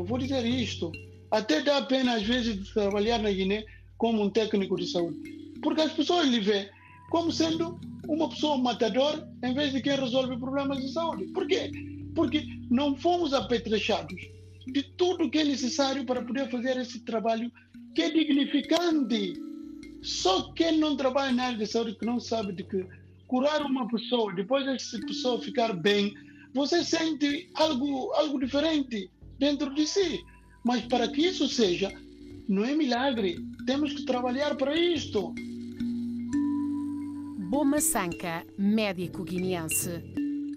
Eu vou dizer isto. Até dá pena, às vezes, trabalhar na Guiné como um técnico de saúde. Porque as pessoas lhe vê como sendo uma pessoa matador em vez de quem resolve problemas de saúde. Por quê? Porque não fomos apetrechados de tudo que é necessário para poder fazer esse trabalho que é dignificante. Só quem não trabalha na área de saúde que não sabe de que curar uma pessoa, depois dessa pessoa ficar bem, você sente algo, algo diferente dentro de si. Mas para que isso seja, não é milagre. Temos que trabalhar para isto. Boma Sanca, médico guineense.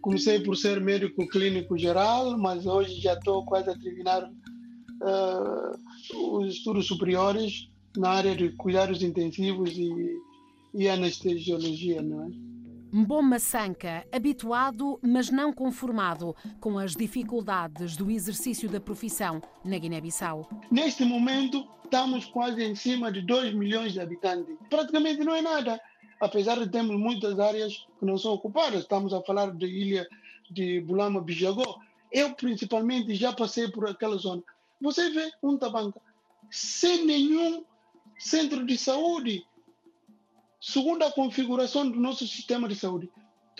Comecei por ser médico clínico geral, mas hoje já estou quase a terminar uh, os estudos superiores na área de cuidados intensivos e, e anestesiologia, não é? Mboma Sanka, habituado, mas não conformado com as dificuldades do exercício da profissão na Guiné-Bissau. Neste momento, estamos quase em cima de 2 milhões de habitantes. Praticamente não é nada, apesar de termos muitas áreas que não são ocupadas. Estamos a falar da ilha de Bulama Bijagó. Eu, principalmente, já passei por aquela zona. Você vê um tabanca sem nenhum centro de saúde Segundo a configuração do nosso sistema de saúde,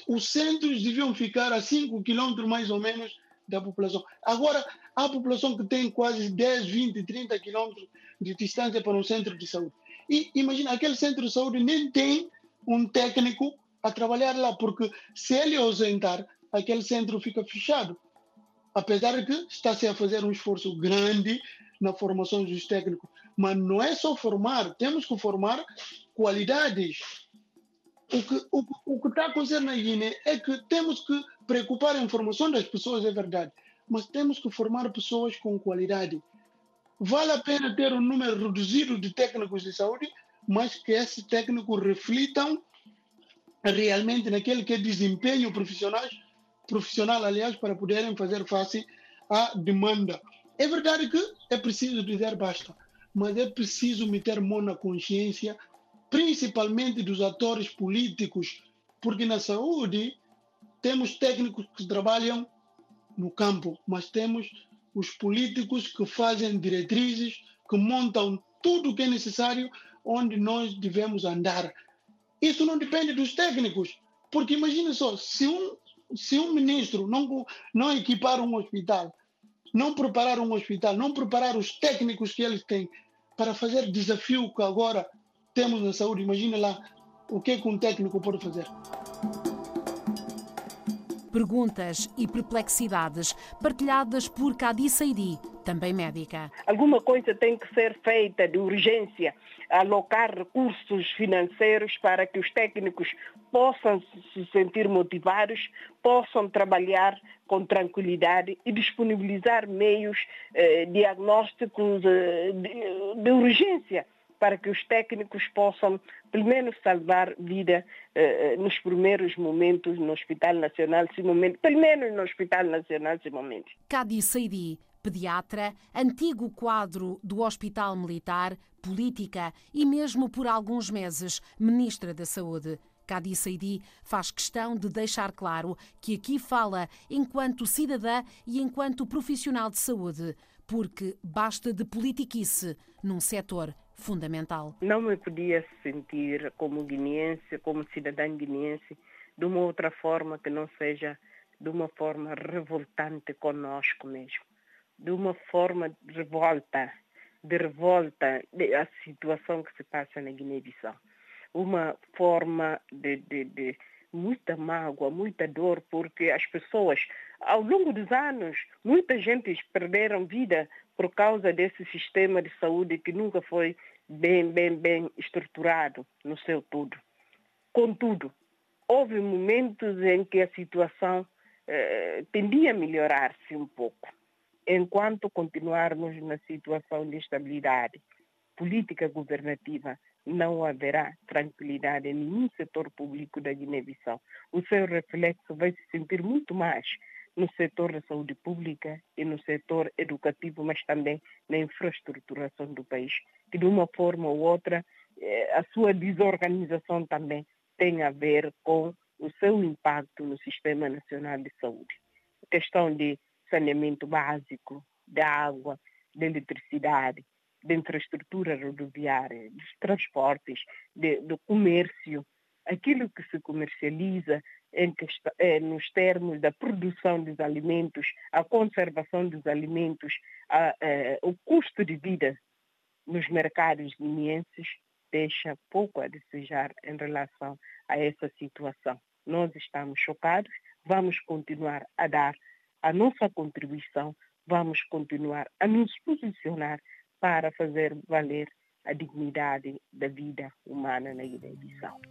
os centros deviam ficar a 5 quilômetros mais ou menos da população. Agora, há população que tem quase 10, 20, 30 quilômetros de distância para um centro de saúde. E imagina, aquele centro de saúde nem tem um técnico a trabalhar lá, porque se ele ausentar, aquele centro fica fechado. Apesar de que está-se a fazer um esforço grande na formação dos técnicos. Mas não é só formar, temos que formar qualidades. O que, o, o que está a acontecer na Guiné é que temos que preocupar a informação das pessoas, é verdade, mas temos que formar pessoas com qualidade. Vale a pena ter um número reduzido de técnicos de saúde, mas que esses técnicos reflitam realmente naquele que é desempenho profissional, profissional, aliás, para poderem fazer face à demanda. É verdade que é preciso dizer basta, mas é preciso meter mão na consciência principalmente dos atores políticos, porque na saúde temos técnicos que trabalham no campo, mas temos os políticos que fazem diretrizes, que montam tudo o que é necessário onde nós devemos andar. Isso não depende dos técnicos, porque imagine só, se um, se um ministro não, não equipar um hospital, não preparar um hospital, não preparar os técnicos que eles têm para fazer desafio que agora temos na saúde, imagina lá o que, é que um técnico pode fazer. Perguntas e perplexidades partilhadas por Cadi Saidi, também médica. Alguma coisa tem que ser feita de urgência, alocar recursos financeiros para que os técnicos possam se sentir motivados, possam trabalhar com tranquilidade e disponibilizar meios eh, diagnósticos eh, de, de urgência para que os técnicos possam, pelo menos, salvar vida eh, nos primeiros momentos no Hospital Nacional Momento, pelo menos no Hospital Nacional Momento. Cadi Seidi, pediatra, antigo quadro do Hospital Militar, política e mesmo por alguns meses ministra da Saúde. Cadi Seidi faz questão de deixar claro que aqui fala enquanto cidadã e enquanto profissional de saúde, porque basta de politiquice num setor fundamental. Não me podia sentir como guineense, como cidadã guineense, de uma outra forma que não seja de uma forma revoltante conosco mesmo, de uma forma de revolta, de revolta da situação que se passa na Guiné-Bissau. Uma forma de, de, de muita mágoa, muita dor, porque as pessoas, ao longo dos anos, muita gente perderam vida por causa desse sistema de saúde que nunca foi bem, bem, bem estruturado no seu todo. Contudo, houve momentos em que a situação eh, tendia a melhorar-se um pouco. Enquanto continuarmos na situação de estabilidade política governativa, não haverá tranquilidade em nenhum setor público da Guiné-Bissau. O seu reflexo vai se sentir muito mais no setor da saúde pública e no setor educativo, mas também na infraestruturação do país, que de uma forma ou outra eh, a sua desorganização também tem a ver com o seu impacto no Sistema Nacional de Saúde. A questão de saneamento básico, da água, da eletricidade, da infraestrutura rodoviária, dos transportes, de, do comércio, aquilo que se comercializa questão, é, nos termos da produção dos alimentos, a conservação dos alimentos, a, é, o custo de vida nos mercados guineenses deixa pouco a desejar em relação a essa situação. Nós estamos chocados, vamos continuar a dar a nossa contribuição, vamos continuar a nos posicionar para fazer valer a dignidade da vida humana na Guiné-Bissau.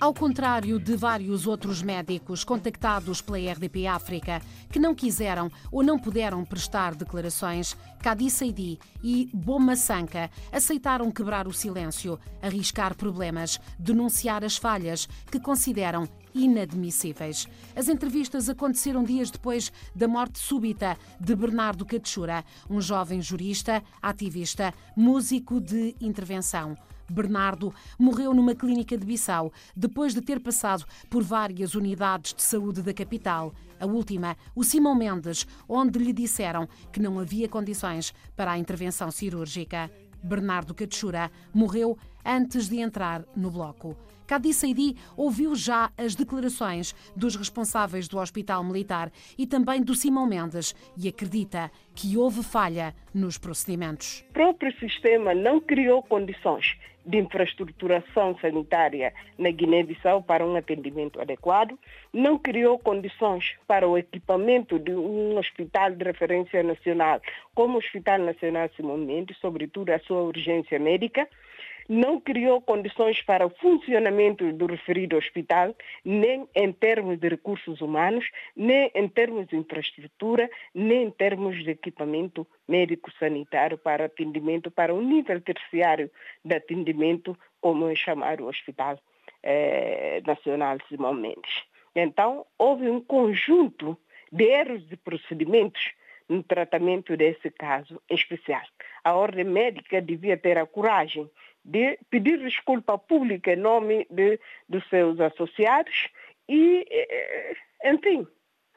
Ao contrário de vários outros médicos contactados pela RDP África, que não quiseram ou não puderam prestar declarações, Kadi Seidi e Boma Sanka aceitaram quebrar o silêncio, arriscar problemas, denunciar as falhas que consideram inadmissíveis. As entrevistas aconteceram dias depois da morte súbita de Bernardo Catechura, um jovem jurista, ativista, músico de intervenção. Bernardo morreu numa clínica de Bissau depois de ter passado por várias unidades de saúde da capital. A última, o Simão Mendes, onde lhe disseram que não havia condições para a intervenção cirúrgica. Bernardo Catechura morreu antes de entrar no bloco. Cadi Saidi ouviu já as declarações dos responsáveis do Hospital Militar e também do Simão Mendes e acredita que houve falha nos procedimentos. O próprio sistema não criou condições de infraestruturação sanitária na Guiné-Bissau para um atendimento adequado, não criou condições para o equipamento de um hospital de referência nacional, como o Hospital Nacional Simão Mendes, sobretudo a sua urgência médica, não criou condições para o funcionamento do referido hospital, nem em termos de recursos humanos, nem em termos de infraestrutura, nem em termos de equipamento médico-sanitário para atendimento, para o nível terciário de atendimento, como é chamar o Hospital eh, Nacional Simão Mendes. Então, houve um conjunto de erros de procedimentos no tratamento desse caso especial. A ordem médica devia ter a coragem de pedir desculpa pública em nome de, dos seus associados e, eh, enfim,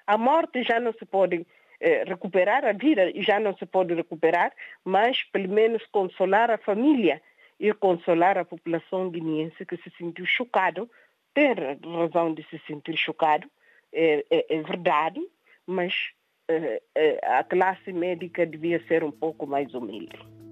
a morte já não se pode eh, recuperar, a vida já não se pode recuperar, mas pelo menos consolar a família e consolar a população guineense que se sentiu chocado, tem razão de se sentir chocado, é, é, é verdade, mas é, a classe médica devia ser um pouco mais humilde.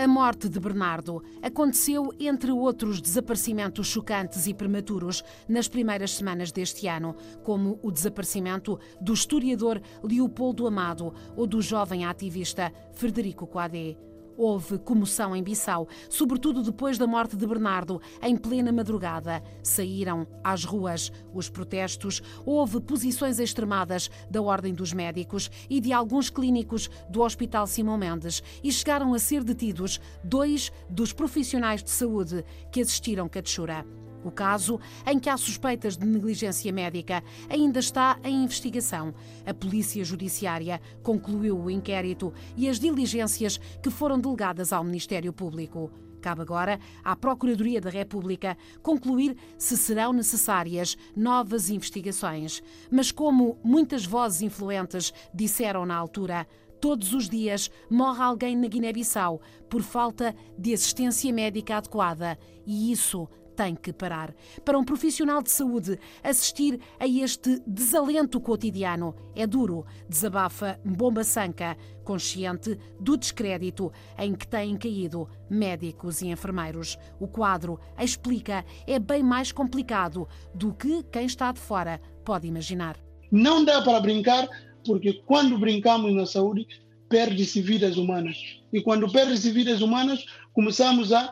A morte de Bernardo aconteceu entre outros desaparecimentos chocantes e prematuros nas primeiras semanas deste ano, como o desaparecimento do historiador Leopoldo Amado ou do jovem ativista Frederico Coadé. Houve comoção em Bissau, sobretudo depois da morte de Bernardo, em plena madrugada. Saíram às ruas os protestos, houve posições extremadas da Ordem dos Médicos e de alguns clínicos do Hospital Simão Mendes e chegaram a ser detidos dois dos profissionais de saúde que assistiram Catechura. O caso, em que há suspeitas de negligência médica, ainda está em investigação. A Polícia Judiciária concluiu o inquérito e as diligências que foram delegadas ao Ministério Público. Cabe agora à Procuradoria da República concluir se serão necessárias novas investigações. Mas, como muitas vozes influentes disseram na altura, todos os dias morre alguém na Guiné-Bissau por falta de assistência médica adequada e isso tem que parar. Para um profissional de saúde, assistir a este desalento cotidiano é duro, desabafa Bomba Sanca, consciente do descrédito em que têm caído médicos e enfermeiros. O quadro, explica, é bem mais complicado do que quem está de fora pode imaginar. Não dá para brincar, porque quando brincamos na saúde, perde-se vidas humanas. E quando perde-se vidas humanas, começamos a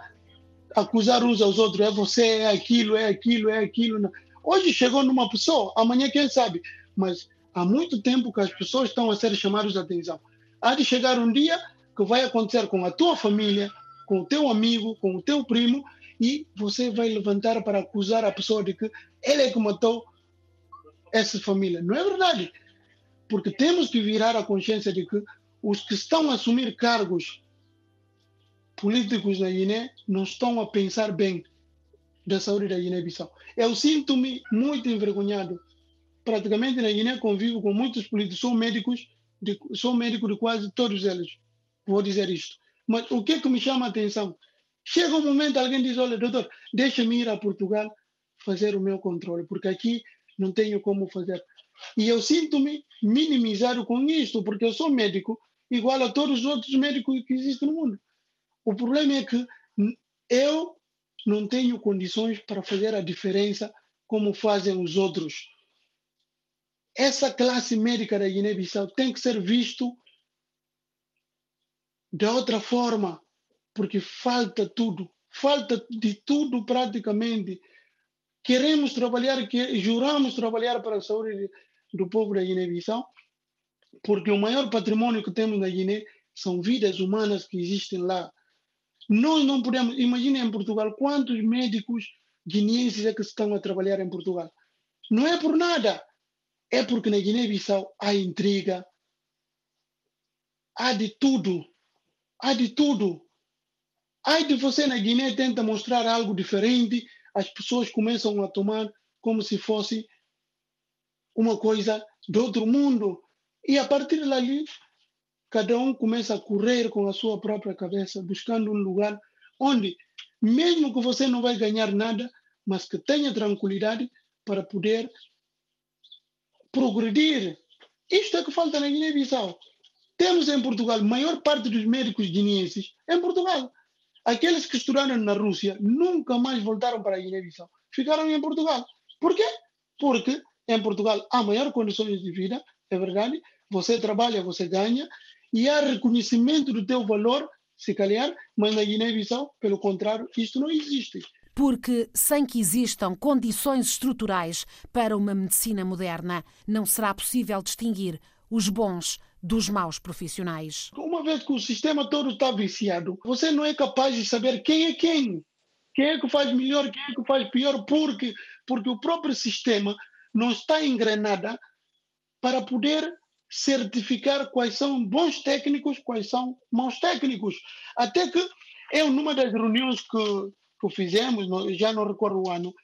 acusar uns aos outros, é você, é aquilo, é aquilo, é aquilo. Hoje chegou numa pessoa, amanhã quem sabe, mas há muito tempo que as pessoas estão a ser chamadas de atenção. Há de chegar um dia que vai acontecer com a tua família, com o teu amigo, com o teu primo, e você vai levantar para acusar a pessoa de que ele é que matou essa família. Não é verdade. Porque temos que virar a consciência de que os que estão a assumir cargos políticos na Guiné não estão a pensar bem da saúde da Guiné-Bissau. Eu sinto-me muito envergonhado. Praticamente na Guiné convivo com muitos políticos, sou médicos, de, sou médico de quase todos eles. Vou dizer isto. Mas o que é que me chama a atenção? Chega um momento, alguém diz: Olha, doutor, deixa-me ir a Portugal fazer o meu controle, porque aqui não tenho como fazer. E eu sinto-me minimizado com isto, porque eu sou médico, igual a todos os outros médicos que existem no mundo. O problema é que eu não tenho condições para fazer a diferença como fazem os outros. Essa classe médica da Guiné-Bissau tem que ser visto de outra forma, porque falta tudo, falta de tudo praticamente. Queremos trabalhar, juramos trabalhar para a saúde do povo da Guiné-Bissau, porque o maior patrimônio que temos na Guiné são vidas humanas que existem lá. Nós não podemos, imaginem em Portugal quantos médicos guineenses é que estão a trabalhar em Portugal. Não é por nada, é porque na Guiné-Bissau há intriga, há de tudo, há de tudo. Há de você na Guiné tenta mostrar algo diferente, as pessoas começam a tomar como se fosse uma coisa do outro mundo. E a partir dali, cada um começa a correr com a sua própria cabeça, buscando um lugar onde, mesmo que você não vai ganhar nada, mas que tenha tranquilidade para poder progredir. Isto é que falta na Guiné-Bissau. Temos em Portugal, a maior parte dos médicos guineenses em Portugal. Aqueles que estudaram na Rússia nunca mais voltaram para a Guiné-Bissau. Ficaram em Portugal. Por quê? Porque em Portugal há maior condições de vida, é verdade. Você trabalha, você ganha, e há reconhecimento do teu valor, se calhar, mas na Guiné-Bissau, pelo contrário, isto não existe. Porque, sem que existam condições estruturais para uma medicina moderna, não será possível distinguir os bons dos maus profissionais. Uma vez que o sistema todo está viciado, você não é capaz de saber quem é quem. Quem é que faz melhor, quem é que faz pior, porque, porque o próprio sistema não está engrenado para poder certificar quais são bons técnicos, quais são maus técnicos. Até que eu, numa das reuniões que, que fizemos, já não recordo o ano,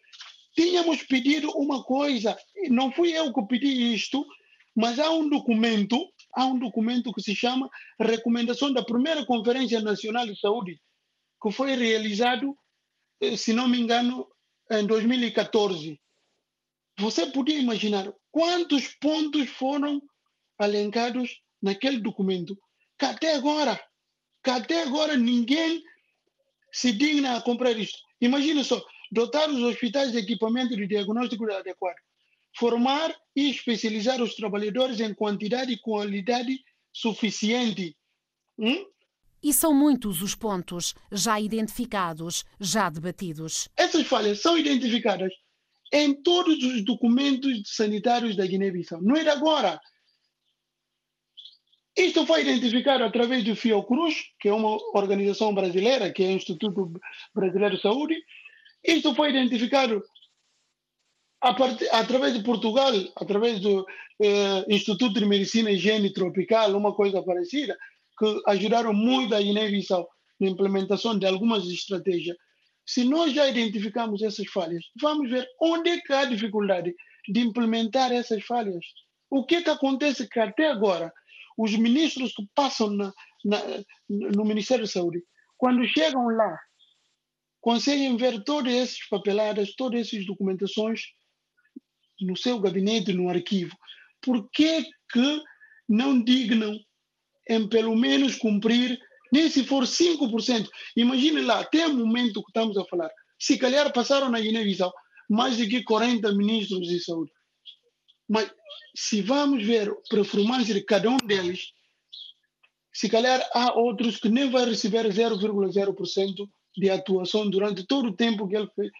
tínhamos pedido uma coisa, não fui eu que pedi isto, mas há um documento, há um documento que se chama Recomendação da Primeira Conferência Nacional de Saúde, que foi realizado, eh, se não me engano, em 2014. Você podia imaginar quantos pontos foram alencados naquele documento, até agora, até agora ninguém se digna a comprar isto. Imagina só, dotar os hospitais de equipamento de diagnóstico adequado, formar e especializar os trabalhadores em quantidade e qualidade suficiente. Hum? E são muitos os pontos já identificados, já debatidos. Essas falhas são identificadas em todos os documentos sanitários da Guiné-Bissau. Não é de agora. Isto foi identificado através do Fiocruz, que é uma organização brasileira, que é o Instituto Brasileiro de Saúde. Isto foi identificado part... através de Portugal, através do eh, Instituto de Medicina e Higiene Tropical, uma coisa parecida, que ajudaram muito a Guiné-Bissau na implementação de algumas estratégias. Se nós já identificamos essas falhas, vamos ver onde é que há dificuldade de implementar essas falhas. O que, é que acontece que até agora os ministros que passam na, na, no Ministério da Saúde, quando chegam lá, conseguem ver todas essas papeladas, todas essas documentações no seu gabinete, no arquivo. Por que, que não dignam em pelo menos cumprir, nem se for 5%? Imagine lá, até o momento que estamos a falar, se calhar passaram na Guiné-Bissau mais de 40 ministros de saúde. Mas se vamos ver a performance de cada um deles, se calhar há outros que nem vai receber 0,0% de atuação durante todo o tempo que ele fez,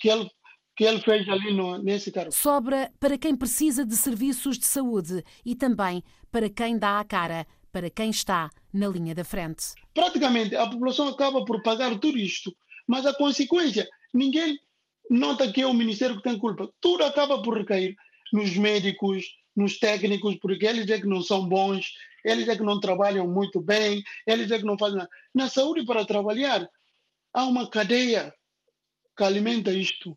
que ele, que ele fez ali no, nesse cargo. Sobra para quem precisa de serviços de saúde e também para quem dá a cara, para quem está na linha da frente. Praticamente a população acaba por pagar tudo isto, mas a consequência, ninguém nota que é o Ministério que tem culpa. Tudo acaba por recair nos médicos, nos técnicos, porque eles é que não são bons, eles é que não trabalham muito bem, eles é que não fazem nada. Na saúde, para trabalhar, há uma cadeia que alimenta isto.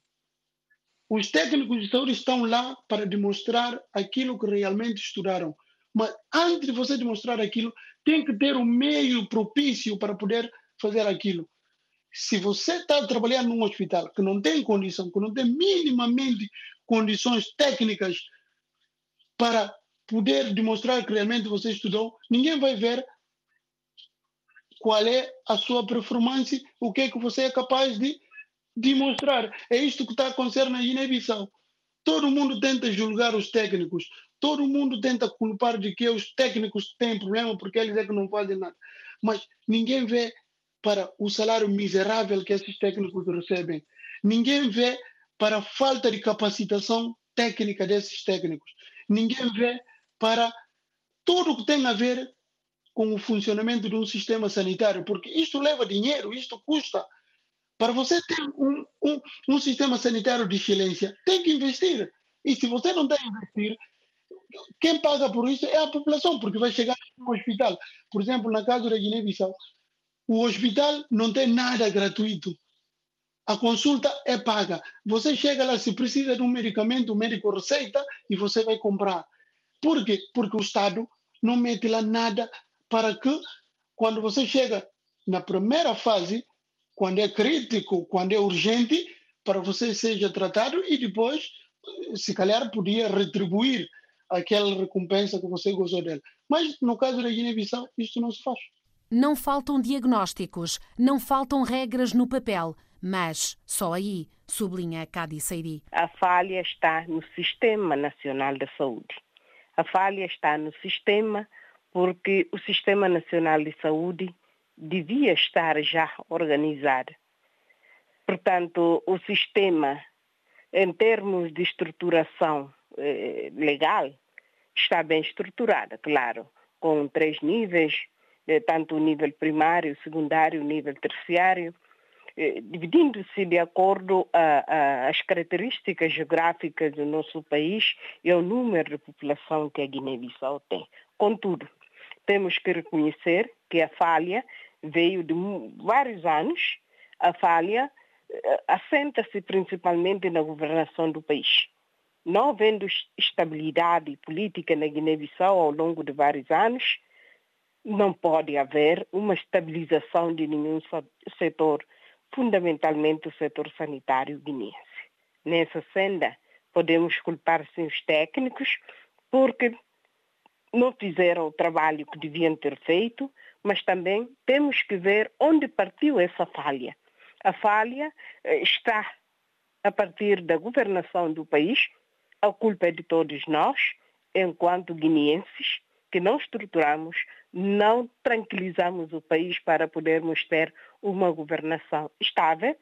Os técnicos de saúde estão lá para demonstrar aquilo que realmente estudaram. Mas antes de você demonstrar aquilo, tem que ter um meio propício para poder fazer aquilo. Se você está trabalhando num hospital que não tem condição, que não tem minimamente condições técnicas para poder demonstrar que realmente você estudou, ninguém vai ver qual é a sua performance, o que é que você é capaz de demonstrar. É isto que está a acontecer na Guiné-Bissau. Todo mundo tenta julgar os técnicos, todo mundo tenta culpar de que os técnicos têm problema porque eles é que não fazem nada. Mas ninguém vê para o salário miserável que esses técnicos recebem. Ninguém vê para a falta de capacitação técnica desses técnicos. Ninguém vê para tudo o que tem a ver com o funcionamento de um sistema sanitário, porque isto leva dinheiro, isto custa. Para você ter um, um, um sistema sanitário de excelência, tem que investir. E se você não tem que investir, quem paga por isso é a população, porque vai chegar no hospital. Por exemplo, na casa da Guiné-Bissau, o hospital não tem nada gratuito. A consulta é paga. Você chega lá, se precisa de um medicamento, o médico receita e você vai comprar. Por quê? Porque o Estado não mete lá nada para que, quando você chega na primeira fase, quando é crítico, quando é urgente, para você seja tratado e depois, se calhar, podia retribuir aquela recompensa que você gostou dela. Mas no caso da Guiné-Bissau, isto não se faz. Não faltam diagnósticos, não faltam regras no papel, mas só aí, sublinha Cadi Seiri. A falha está no Sistema Nacional da Saúde. A falha está no sistema porque o Sistema Nacional de Saúde devia estar já organizado. Portanto, o sistema, em termos de estruturação eh, legal, está bem estruturado, claro, com três níveis, eh, tanto o nível primário, secundário, o nível terciário, dividindo-se de acordo às características geográficas do nosso país e ao número de população que a Guiné-Bissau tem. Contudo, temos que reconhecer que a falha veio de vários anos. A falha eh, assenta-se principalmente na governação do país. Não havendo estabilidade política na Guiné-Bissau ao longo de vários anos, não pode haver uma estabilização de nenhum setor, fundamentalmente o setor sanitário guineense. Nessa senda, podemos culpar sim os técnicos, porque não fizeram o trabalho que deviam ter feito, mas também temos que ver onde partiu essa falha. A falha eh, está a partir da governação do país, a culpa é de todos nós, enquanto guineenses, que não estruturamos, não tranquilizamos o país para podermos ter uma governação estável,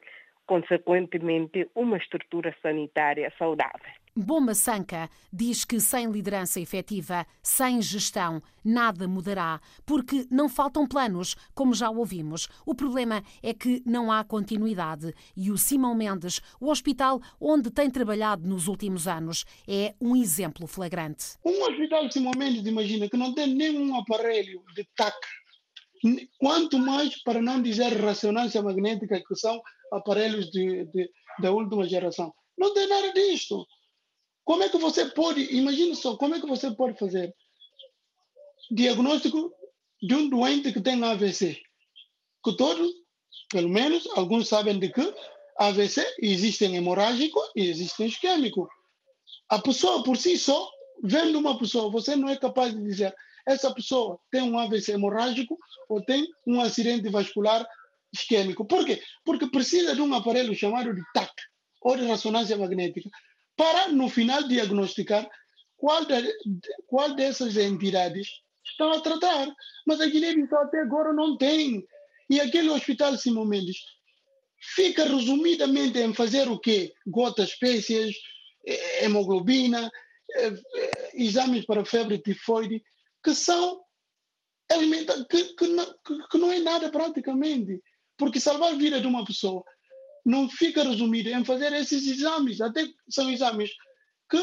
consequentemente, uma estrutura sanitária saudável. Bomba Sanca diz que sem liderança efetiva, sem gestão, nada mudará, porque não faltam planos, como já ouvimos. O problema é que não há continuidade e o Simão Mendes, o hospital onde tem trabalhado nos últimos anos, é um exemplo flagrante. Um hospital Simão Mendes, imagina, que não tem nenhum aparelho de TAC, quanto mais para não dizer ressonância magnética, que são aparelhos de, de, da última geração. Não tem nada disto. Como é que você pode, imagine só, como é que você pode fazer diagnóstico de um doente que tem AVC? Que todos, pelo menos, alguns sabem de que AVC existe hemorrágico e existe isquêmico. A pessoa por si só, vendo uma pessoa, você não é capaz de dizer essa pessoa tem um AVC hemorrágico ou tem um acidente vascular isquêmico. Por quê? Porque precisa de um aparelho chamado de TAC, ou de ressonância magnética, para, no final, diagnosticar qual, de, qual dessas entidades estão a tratar. Mas a Guiné-Bissau até agora não tem. E aquele hospital Simão Mendes fica resumidamente em fazer o quê? Gotas espécies, eh, hemoglobina, eh, eh, exames para febre tifoide, que são que, que, que não é nada praticamente. Porque salvar a vida de uma pessoa não fica resumido em fazer esses exames, até são exames que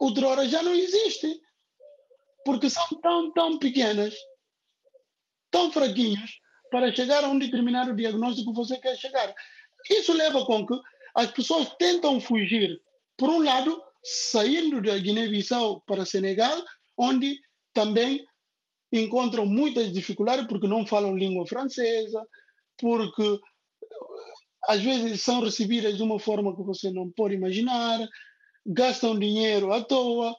o Drora já não existe. Porque são tão, tão pequenas, tão fraquinhos, para chegar a um determinado diagnóstico que você quer chegar. Isso leva com que as pessoas tentam fugir, por um lado, saindo da Guiné-Bissau para Senegal, onde também encontram muitas dificuldades porque não falam língua francesa, porque às vezes são recebidas de uma forma que você não pode imaginar, gastam dinheiro à toa,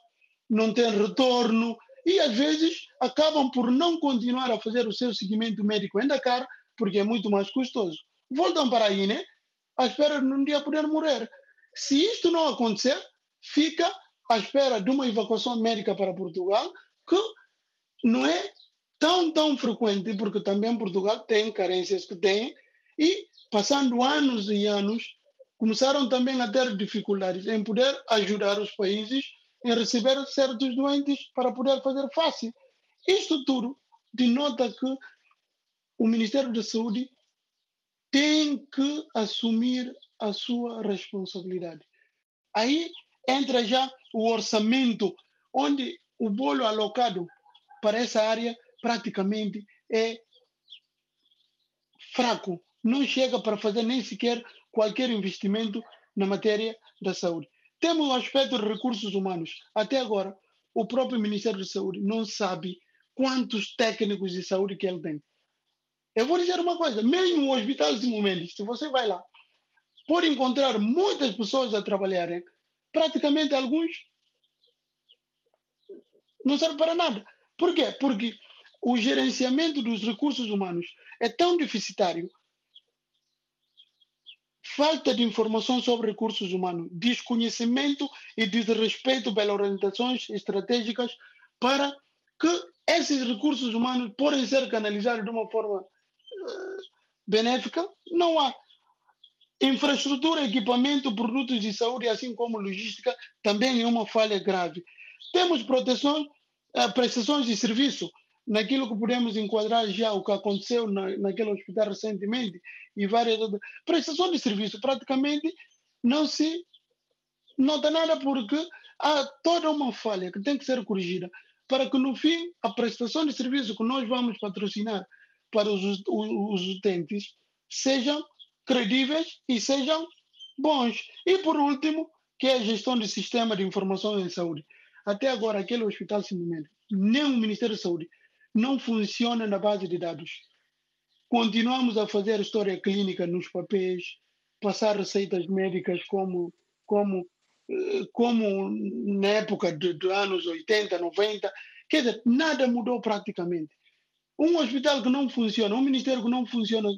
não têm retorno e às vezes acabam por não continuar a fazer o seu seguimento médico em Dakar porque é muito mais custoso. Voltam para a Guiné à espera de um dia poder morrer. Se isto não acontecer, fica à espera de uma evacuação médica para Portugal, que não é tão, tão frequente, porque também Portugal tem carências que tem, e passando anos e anos, começaram também a ter dificuldades em poder ajudar os países em receber certos doentes para poder fazer face. Isto tudo denota que o Ministério da Saúde tem que assumir a sua responsabilidade. Aí entra já o orçamento, onde o bolo alocado para essa área praticamente é fraco. Não chega para fazer nem sequer qualquer investimento na matéria da saúde. Temos o aspecto de recursos humanos. Até agora, o próprio Ministério da Saúde não sabe quantos técnicos de saúde que ele tem. Eu vou dizer uma coisa, mesmo o Hospital Simão Mendes, se você vai lá, pode encontrar muitas pessoas a trabalharem, praticamente alguns não servem para nada. Por quê? Porque o gerenciamento dos recursos humanos é tão deficitário, falta de informação sobre recursos humanos, desconhecimento e desrespeito pelas orientações estratégicas para que esses recursos humanos podem ser canalizados de uma forma benéfica, não há. Infraestrutura, equipamento, produtos de saúde, assim como logística, também é uma falha grave. Temos proteção, eh, prestações de serviço, naquilo que podemos enquadrar já o que aconteceu na, naquele hospital recentemente e várias outras. Prestação de serviço, praticamente não se nota nada porque há toda uma falha que tem que ser corrigida para que no fim a prestação de serviço que nós vamos patrocinar para os, os, os utentes sejam credíveis e sejam bons. E por último, que é a gestão do sistema de informação em saúde. Até agora, aquele hospital simplesmente, nem o Ministério da Saúde, não funciona na base de dados. Continuamos a fazer história clínica nos papéis, passar receitas médicas como, como, eh, como na época dos anos 80, 90. Quer dizer, nada mudou praticamente. Um hospital que não funciona, um ministério que não funciona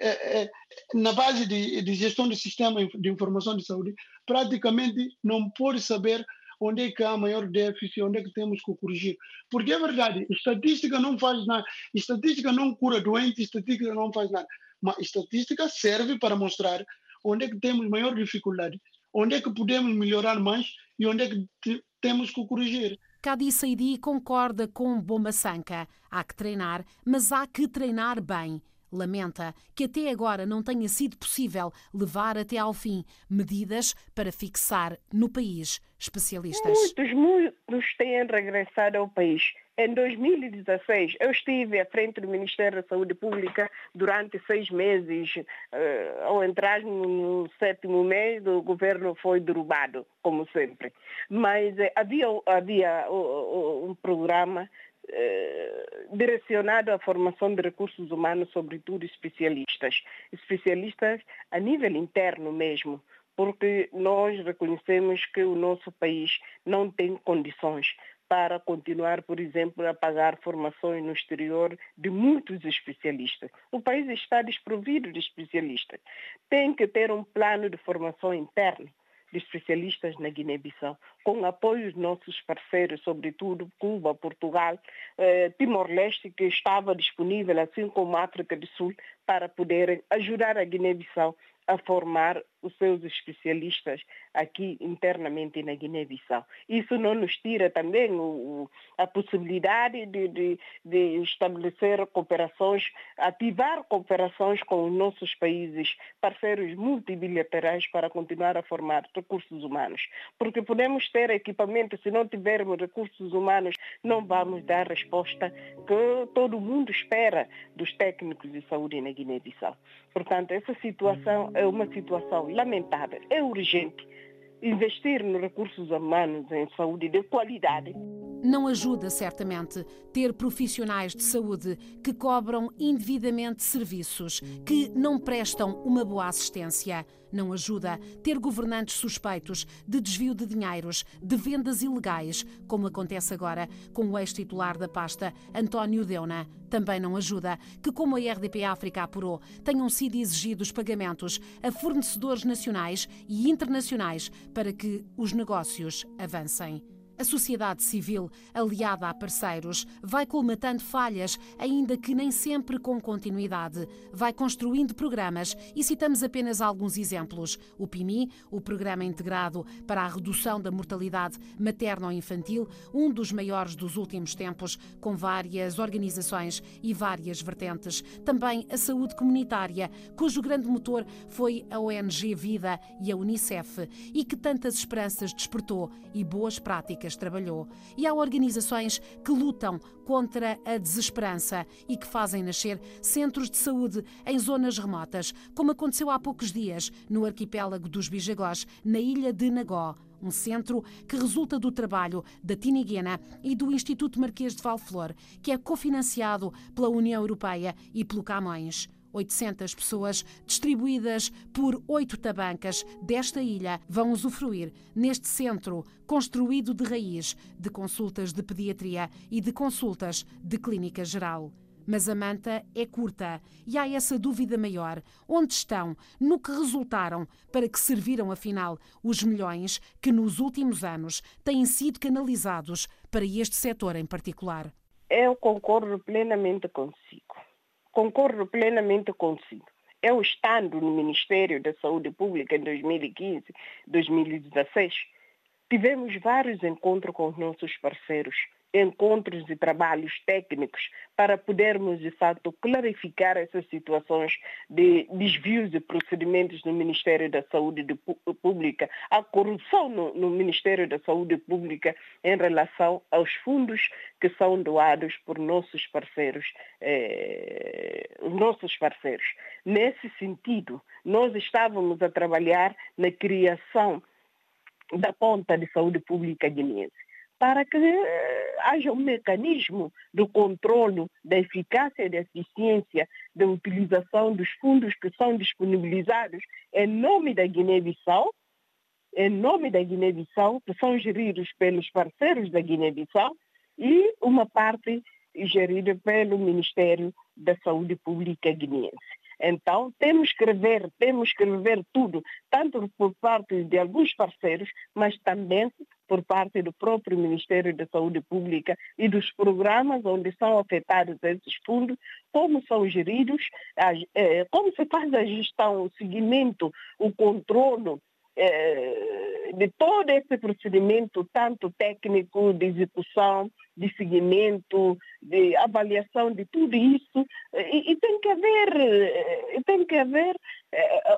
é, é, na base de, de, gestão do sistema de informação de saúde, praticamente não pode saber onde é que há maior déficit, onde é que temos que corrigir. Porque é verdade, estatística não faz nada, estatística não cura doente, estatística não faz nada. Mas estatística serve para mostrar onde é que temos maior dificuldade, onde é que podemos melhorar mais e onde é que temos que corrigir. Cadi Saidi concorda com Bomba Sanca. Há que treinar, mas há que treinar bem. Lamenta que até agora não tenha sido possível levar até ao fim medidas para fixar no país especialistas. Muitos, muitos têm regressado ao país em 2016, eu estive à frente do Ministério da Saúde Pública durante seis meses. Uh, ao entrar no sétimo mês, o governo foi derrubado, como sempre. Mas uh, havia, havia uh, um programa direcionado à formação de recursos humanos, sobretudo especialistas. Especialistas a nível interno mesmo, porque nós reconhecemos que o nosso país não tem condições para continuar, por exemplo, a pagar formações no exterior de muitos especialistas. O país está desprovido de especialistas. Tem que ter um plano de formação interna de especialistas na Guiné-Bissau, com apoio dos nossos parceiros, sobretudo Cuba, Portugal, eh, Timor-Leste, que estava disponível, assim como a África do Sul, para poderem ajudar a Guiné-Bissau a formar os seus especialistas aqui internamente na Guiné-Bissau. Isso não nos tira também o, a possibilidade de, de, de, estabelecer cooperações, ativar cooperações com os nossos países, parceiros multibilaterais para continuar a formar recursos humanos. Porque podemos ter equipamento, se não tivermos recursos humanos, não vamos dar a resposta que todo mundo espera dos técnicos de saúde na Guiné-Bissau. Portanto, essa situação é uma situação lamentável, é urgente investir nos recursos humanos em saúde de qualidade. Não ajuda, certamente, ter profissionais de saúde que cobram indevidamente serviços, que não prestam uma boa assistência. Não ajuda ter governantes suspeitos de desvio de dinheiros, de vendas ilegais, como acontece agora com o ex-titular da pasta, António Deuna. Também não ajuda que, como a RDP África apurou, tenham sido exigidos pagamentos a fornecedores nacionais e internacionais para que os negócios avancem. A sociedade civil, aliada a parceiros, vai colmatando falhas, ainda que nem sempre com continuidade. Vai construindo programas e citamos apenas alguns exemplos. O PIMI, o Programa Integrado para a Redução da Mortalidade Materno-Infantil, um dos maiores dos últimos tempos, com várias organizações e várias vertentes. Também a saúde comunitária, cujo grande motor foi a ONG Vida e a Unicef, e que tantas esperanças despertou e boas práticas trabalhou. E há organizações que lutam contra a desesperança e que fazem nascer centros de saúde em zonas remotas, como aconteceu há poucos dias no arquipélago dos Bijagós, na ilha de Nagó um centro que resulta do trabalho da Tiniguena e do Instituto Marquês de Valflor, que é cofinanciado pela União Europeia e pelo Camões. 800 pessoas, distribuídas por oito tabancas desta ilha, vão usufruir neste centro construído de raiz de consultas de pediatria e de consultas de clínica geral. Mas a manta é curta e há essa dúvida maior. Onde estão? No que resultaram? Para que serviram, afinal, os milhões que nos últimos anos têm sido canalizados para este setor em particular? Eu concordo plenamente consigo concordo plenamente consigo. Eu estando no Ministério da Saúde Pública em 2015, 2016, tivemos vários encontros com os nossos parceiros encontros e trabalhos técnicos para podermos, de fato, clarificar essas situações de desvios de procedimentos no Ministério da Saúde Pública, a corrupção no, no Ministério da Saúde Pública em relação aos fundos que são doados por nossos parceiros, eh, os nossos parceiros. Nesse sentido, nós estávamos a trabalhar na criação da ponta de saúde pública guineense para que eh, haja um mecanismo de controle da eficácia e da eficiência da utilização dos fundos que são disponibilizados em nome da Guiné-Bissau, em nome da Guiné-Bissau, que são geridos pelos parceiros da Guiné-Bissau, e uma parte gerida pelo Ministério da Saúde Pública guineense. Então, temos que rever, temos que rever tudo, tanto por parte de alguns parceiros, mas também por parte do próprio Ministério da Saúde Pública e dos programas onde são afetados esses fundos, como são geridos, eh, como se faz a gestão, o seguimento, o controle eh, de todo esse procedimento, tanto técnico, de execução, de seguimento, de avaliação de tudo isso, e, e tem que haver, eh, tem que haver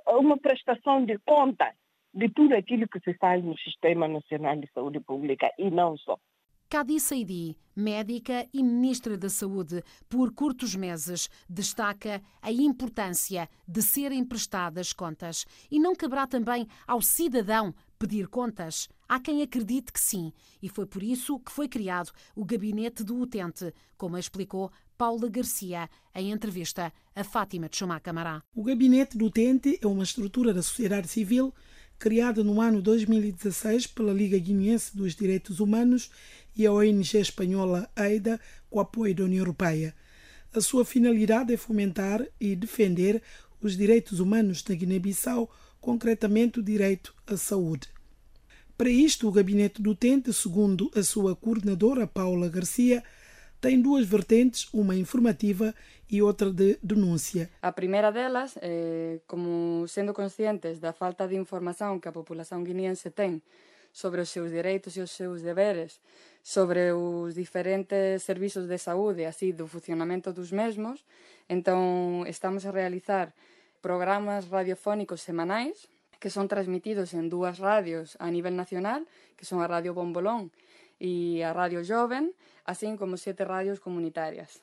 uma prestação de conta de tudo aquilo que se faz no Sistema Nacional de Saúde Pública e não só. Kadi Saidi, médica e ministra da Saúde, por curtos meses, destaca a importância de serem prestadas contas. E não caberá também ao cidadão pedir contas? Há quem acredite que sim, e foi por isso que foi criado o Gabinete do Utente, como explicou Paula Garcia em entrevista a Fátima de Chumá Camará. O Gabinete do Utente é uma estrutura da sociedade civil criada no ano 2016 pela Liga Guineense dos Direitos Humanos e a ONG espanhola AIDA, com apoio da União Europeia. A sua finalidade é fomentar e defender os direitos humanos na Guiné-Bissau, concretamente o direito à saúde. Para isto, o Gabinete do Utente, segundo a sua coordenadora Paula Garcia, tem duas vertentes, uma informativa e outra de denúncia. A primeira delas, eh, como sendo conscientes da falta de información que a população guineense ten sobre os seus dereitos e os seus deberes, sobre os diferentes servizos de saúde, así do funcionamento dos mesmos, então estamos a realizar programas radiofónicos semanais que son transmitidos en dúas radios a nivel nacional, que son a Radio Bombolón e a Radio Joven, así como sete radios comunitarias.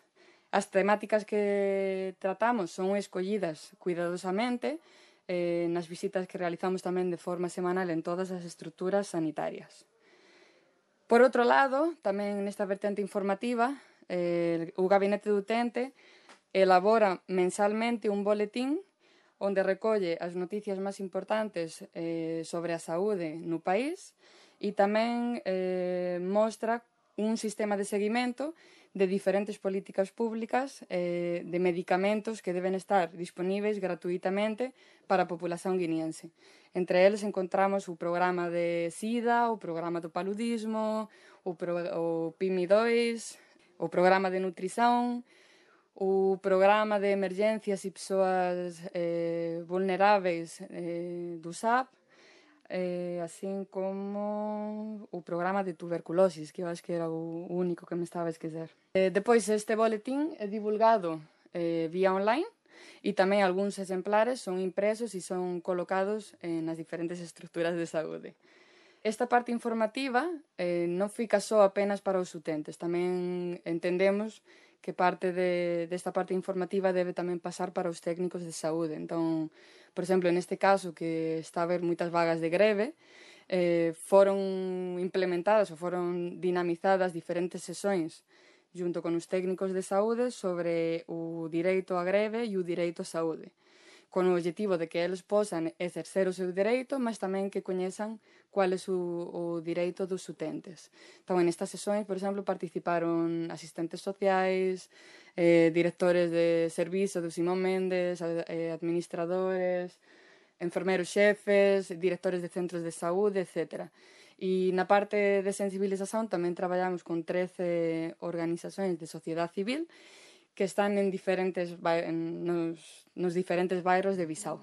As temáticas que tratamos son escollidas cuidadosamente eh, nas visitas que realizamos tamén de forma semanal en todas as estruturas sanitarias. Por outro lado, tamén nesta vertente informativa, eh, o Gabinete do Utente elabora mensalmente un boletín onde recolle as noticias máis importantes eh, sobre a saúde no país e tamén eh, mostra un sistema de seguimento de diferentes políticas públicas eh, de medicamentos que deben estar disponíveis gratuitamente para a populación guineense. Entre eles encontramos o programa de SIDA, o programa do paludismo, o, pro, o PIMI2, o programa de nutrición, o programa de emergencias e persoas eh, vulneráveis eh, do SAP, eh, así como o programa de tuberculosis, que eu acho que era o único que me estaba a esquecer. Eh, depois, este boletín é divulgado eh, vía online e tamén algúns exemplares son impresos e son colocados eh, nas diferentes estruturas de saúde. Esta parte informativa eh, non fica só apenas para os utentes, tamén entendemos que parte de, desta parte informativa debe tamén pasar para os técnicos de saúde. Entón, Por exemplo, neste caso que está a haber moitas vagas de greve, eh, foron implementadas ou foron dinamizadas diferentes sesións junto con os técnicos de saúde sobre o direito á greve e o direito á saúde con o objetivo de que eles posan exercer o seu dereito, mas tamén que coñezan cual é o, o direito dos utentes. Então, en estas sesións, por exemplo, participaron asistentes sociais, eh, directores de servizo do Simón Méndez, eh, administradores, enfermeros xefes, directores de centros de saúde, etc. E na parte de sensibilización tamén traballamos con 13 organizacións de sociedade civil que están en diferentes en, nos, nos diferentes bairros de Bisao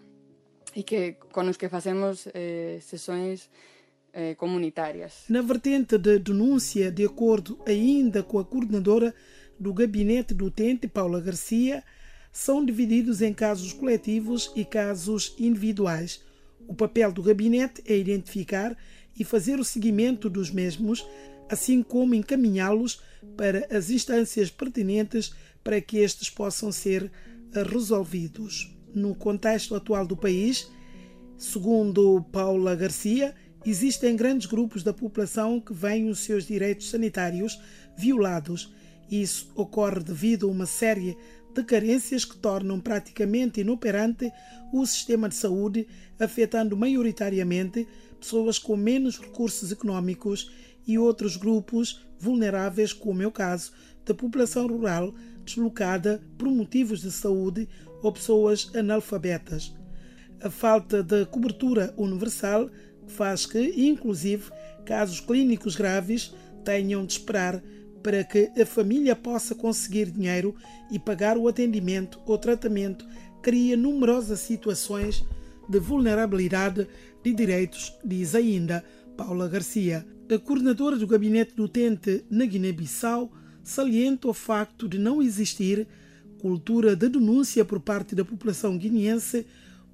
e que con os que facemos eh, sessões eh, comunitárias. Na vertente de denúncia, de acordo ainda com a coordenadora do gabinete do utente, Paula Garcia, são divididos em casos coletivos e casos individuais. O papel do gabinete é identificar e fazer o seguimento dos mesmos, assim como encaminhá-los para as instâncias pertinentes para que estes possam ser eh, resolvidos. No contexto atual do país, segundo Paula Garcia, existem grandes grupos da população que veem os seus direitos sanitários violados. Isso ocorre devido a uma série de carências que tornam praticamente inoperante o sistema de saúde, afetando maioritariamente pessoas com menos recursos econômicos e outros grupos vulneráveis, como é o caso, da população rural deslocada por motivos de saúde ou pessoas analfabetas. A falta de cobertura universal faz que, inclusive, casos clínicos graves tenham de esperar para que a família possa conseguir dinheiro e pagar o atendimento ou tratamento, cria numerosas situações de vulnerabilidade de direitos, diz ainda Paula Garcia. A coordenadora do gabinete do utente na Guiné-Bissau salienta o facto de não existir cultura de denúncia por parte da população guineense.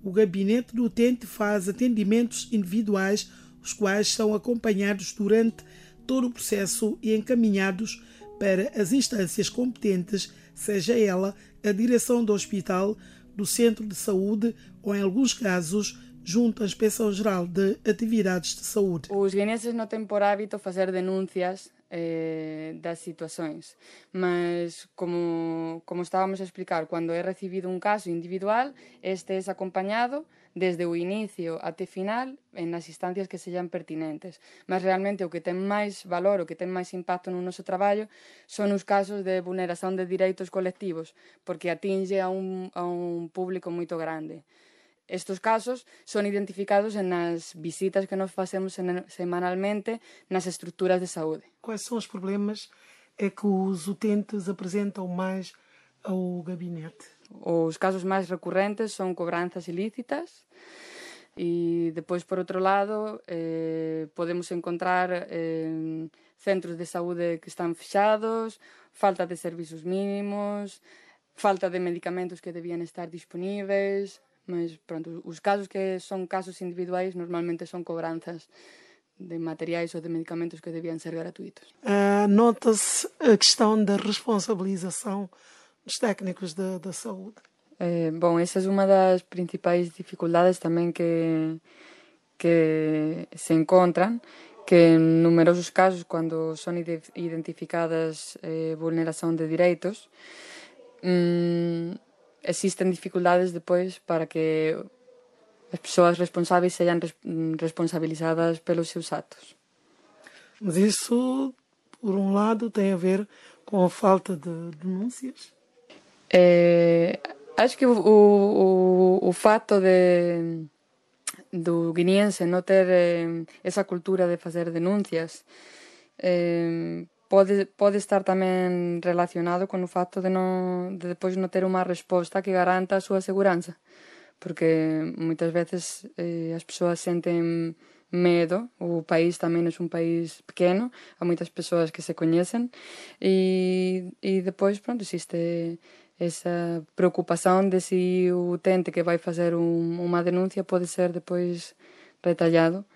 O gabinete do utente faz atendimentos individuais, os quais são acompanhados durante todo o processo e encaminhados para as instâncias competentes, seja ela a direção do hospital, do centro de saúde ou, em alguns casos, junto à Inspeção Geral de Atividades de Saúde. Os guineenses não têm por hábito fazer denúncias eh, das situacións. Mas, como, como estábamos a explicar, cando é recibido un caso individual, este é acompañado desde o inicio até final en as instancias que sellan pertinentes. Mas realmente o que ten máis valor, o que ten máis impacto no noso traballo son os casos de vulneración de direitos colectivos, porque atinge a un, a un público moito grande. Estos casos son identificados nas visitas que nós facemos semanalmente nas estruturas de saúde. Quais são os problemas é que os utentes apresentam mais ao gabinete? Os casos máis recorrentes son cobranzas ilícitas e depois, por outro lado, eh, podemos encontrar eh, centros de saúde que están fechados, falta de servizos mínimos, falta de medicamentos que debían estar disponíveis, mas pronto, os casos que são casos individuais normalmente são cobranças de materiais ou de medicamentos que deviam ser gratuitos. Uh, Nota-se a questão da responsabilização dos técnicos da, da saúde. É, bom, essa é uma das principais dificuldades também que, que se encontram, que em numerosos casos, quando são identificadas eh, vulneração de direitos, hum, existem dificuldades depois para que as pessoas responsáveis sejam responsabilizadas pelos seus atos. Mas isso, por um lado, tem a ver com a falta de denúncias? É, acho que o, o, o fato de do guineense não ter eh, essa cultura de fazer denúncias eh, pode, pode estar tamén relacionado con o facto de, non, de depois non ter unha resposta que garanta a súa seguranza porque moitas veces eh, as persoas senten medo, o país tamén é un país pequeno, há moitas persoas que se coñecen e, e depois, pronto, existe esa preocupación de si o utente que vai facer un, unha denuncia pode ser depois retallado.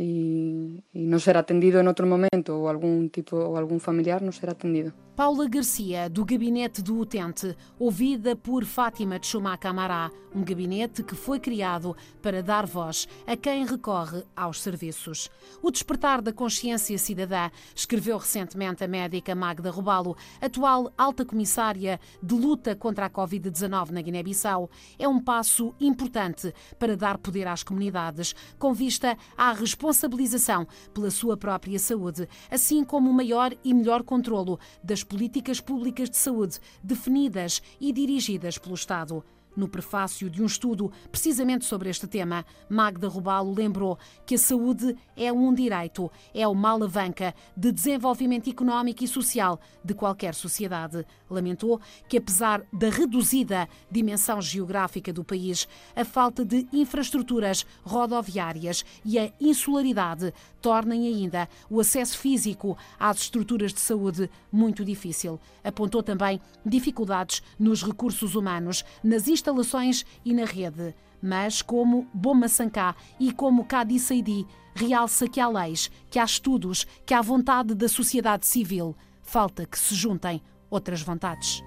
E, e não ser atendido em outro momento ou algum tipo ou algum familiar não ser atendido. Paula Garcia, do Gabinete do Utente, ouvida por Fátima de Chumá Camará, um gabinete que foi criado para dar voz a quem recorre aos serviços. O despertar da consciência cidadã, escreveu recentemente a médica Magda Robalo, atual alta comissária de luta contra a Covid-19 na Guiné-Bissau, é um passo importante para dar poder às comunidades, com vista à responsabilização pela sua própria saúde, assim como o maior e melhor controlo das políticas públicas de saúde definidas e dirigidas pelo Estado. No prefácio de um estudo precisamente sobre este tema, Magda Rubalo lembrou que a saúde é um direito, é uma alavanca de desenvolvimento económico e social de qualquer sociedade. Lamentou que, apesar da reduzida dimensão geográfica do país, a falta de infraestruturas rodoviárias e a insularidade tornem ainda o acesso físico às estruturas de saúde muito difícil. Apontou também dificuldades nos recursos humanos, nas instalações e na rede. Mas, como Boma Sanká e como Kadi Saidi, realça que há leis, que há estudos, que há vontade da sociedade civil. Falta que se juntem outras vontades.